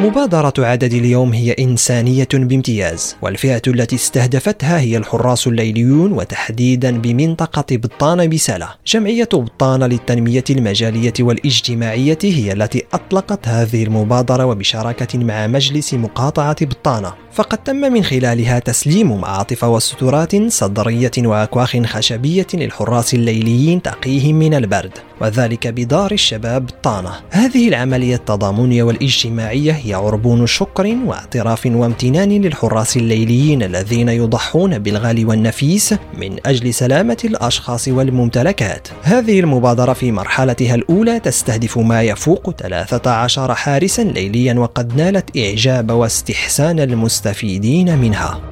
مبادرة عدد اليوم هي إنسانية بامتياز والفئة التي استهدفتها هي الحراس الليليون وتحديدا بمنطقة بطانة بسلة جمعية بطانة للتنمية المجالية والاجتماعية هي التي أطلقت هذه المبادرة وبشراكة مع مجلس مقاطعة بطانة فقد تم من خلالها تسليم معاطف وسترات صدرية وأكواخ خشبية للحراس الليليين تقيهم من البرد وذلك بدار الشباب طانة هذه العملية التضامنية والاجتماعية هي عربون شكر واعتراف وامتنان للحراس الليليين الذين يضحون بالغالي والنفيس من أجل سلامة الأشخاص والممتلكات. هذه المبادرة في مرحلتها الأولى تستهدف ما يفوق 13 حارسا ليليا وقد نالت إعجاب واستحسان المستفيدين منها.